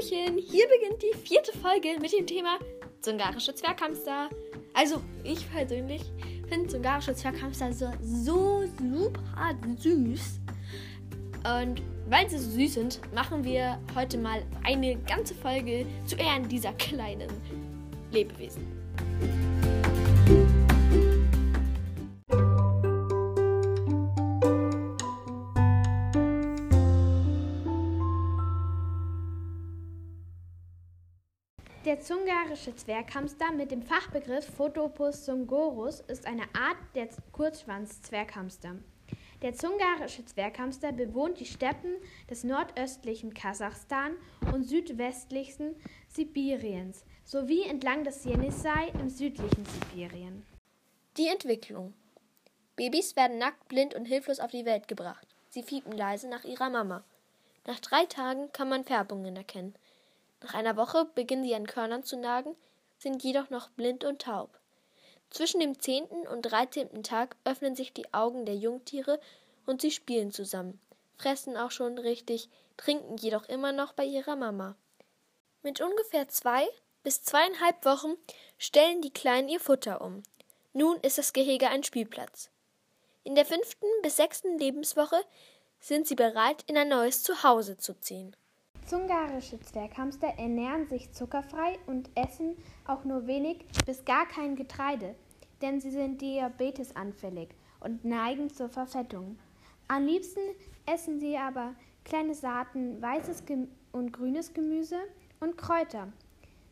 Hallöchen, hier beginnt die vierte Folge mit dem Thema Zungarische Zwerghamster. Also, ich persönlich finde Zungarische Zwerghamster so, so super süß. Und weil sie so süß sind, machen wir heute mal eine ganze Folge zu Ehren dieser kleinen Lebewesen. Der zungarische Zwerghamster mit dem Fachbegriff Photopus zungorus ist eine Art der Kurzschwanz-Zwerghamster. Der zungarische Zwerghamster bewohnt die Steppen des nordöstlichen Kasachstan und südwestlichen Sibiriens sowie entlang des Jenisei im südlichen Sibirien. Die Entwicklung. Babys werden nackt, blind und hilflos auf die Welt gebracht. Sie fiepen leise nach ihrer Mama. Nach drei Tagen kann man Färbungen erkennen. Nach einer Woche beginnen sie an Körnern zu nagen, sind jedoch noch blind und taub. Zwischen dem zehnten und dreizehnten Tag öffnen sich die Augen der Jungtiere und sie spielen zusammen, fressen auch schon richtig, trinken jedoch immer noch bei ihrer Mama. Mit ungefähr zwei bis zweieinhalb Wochen stellen die Kleinen ihr Futter um. Nun ist das Gehege ein Spielplatz. In der fünften bis sechsten Lebenswoche sind sie bereit, in ein neues Zuhause zu ziehen. Zungarische Zwerghamster ernähren sich zuckerfrei und essen auch nur wenig bis gar kein Getreide, denn sie sind diabetesanfällig und neigen zur Verfettung. Am liebsten essen sie aber kleine Saaten, weißes und grünes Gemüse und Kräuter.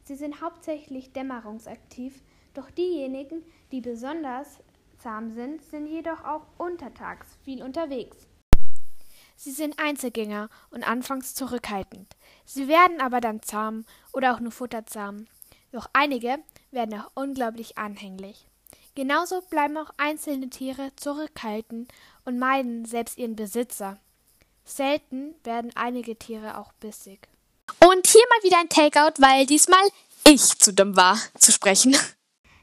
Sie sind hauptsächlich dämmerungsaktiv, doch diejenigen, die besonders zahm sind, sind jedoch auch untertags viel unterwegs. Sie sind Einzelgänger und anfangs zurückhaltend. Sie werden aber dann zahm oder auch nur futterzahm. Doch einige werden auch unglaublich anhänglich. Genauso bleiben auch einzelne Tiere zurückhaltend und meiden selbst ihren Besitzer. Selten werden einige Tiere auch bissig. Und hier mal wieder ein Takeout, weil diesmal ich zu dumm war zu sprechen.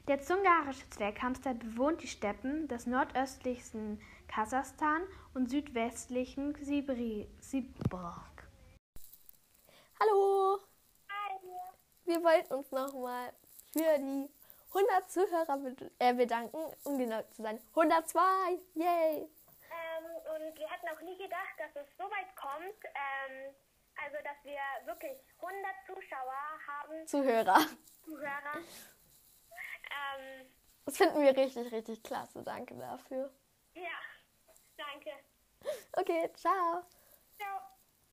Der zungarische Zwerghamster bewohnt die Steppen des nordöstlichsten Kasachstan und südwestlichen Sibri Sibrok. Hallo! Wir wollten uns nochmal für die 100 Zuhörer äh, bedanken, um genau zu sein. 102! Yay! Ähm, und wir hatten auch nie gedacht, dass es so weit kommt. Ähm, also, dass wir wirklich 100 Zuschauer haben. Zuhörer. Zuhörer. Ähm, das finden wir richtig, richtig klasse. Danke dafür. Ja, danke. Okay, ciao. Ciao.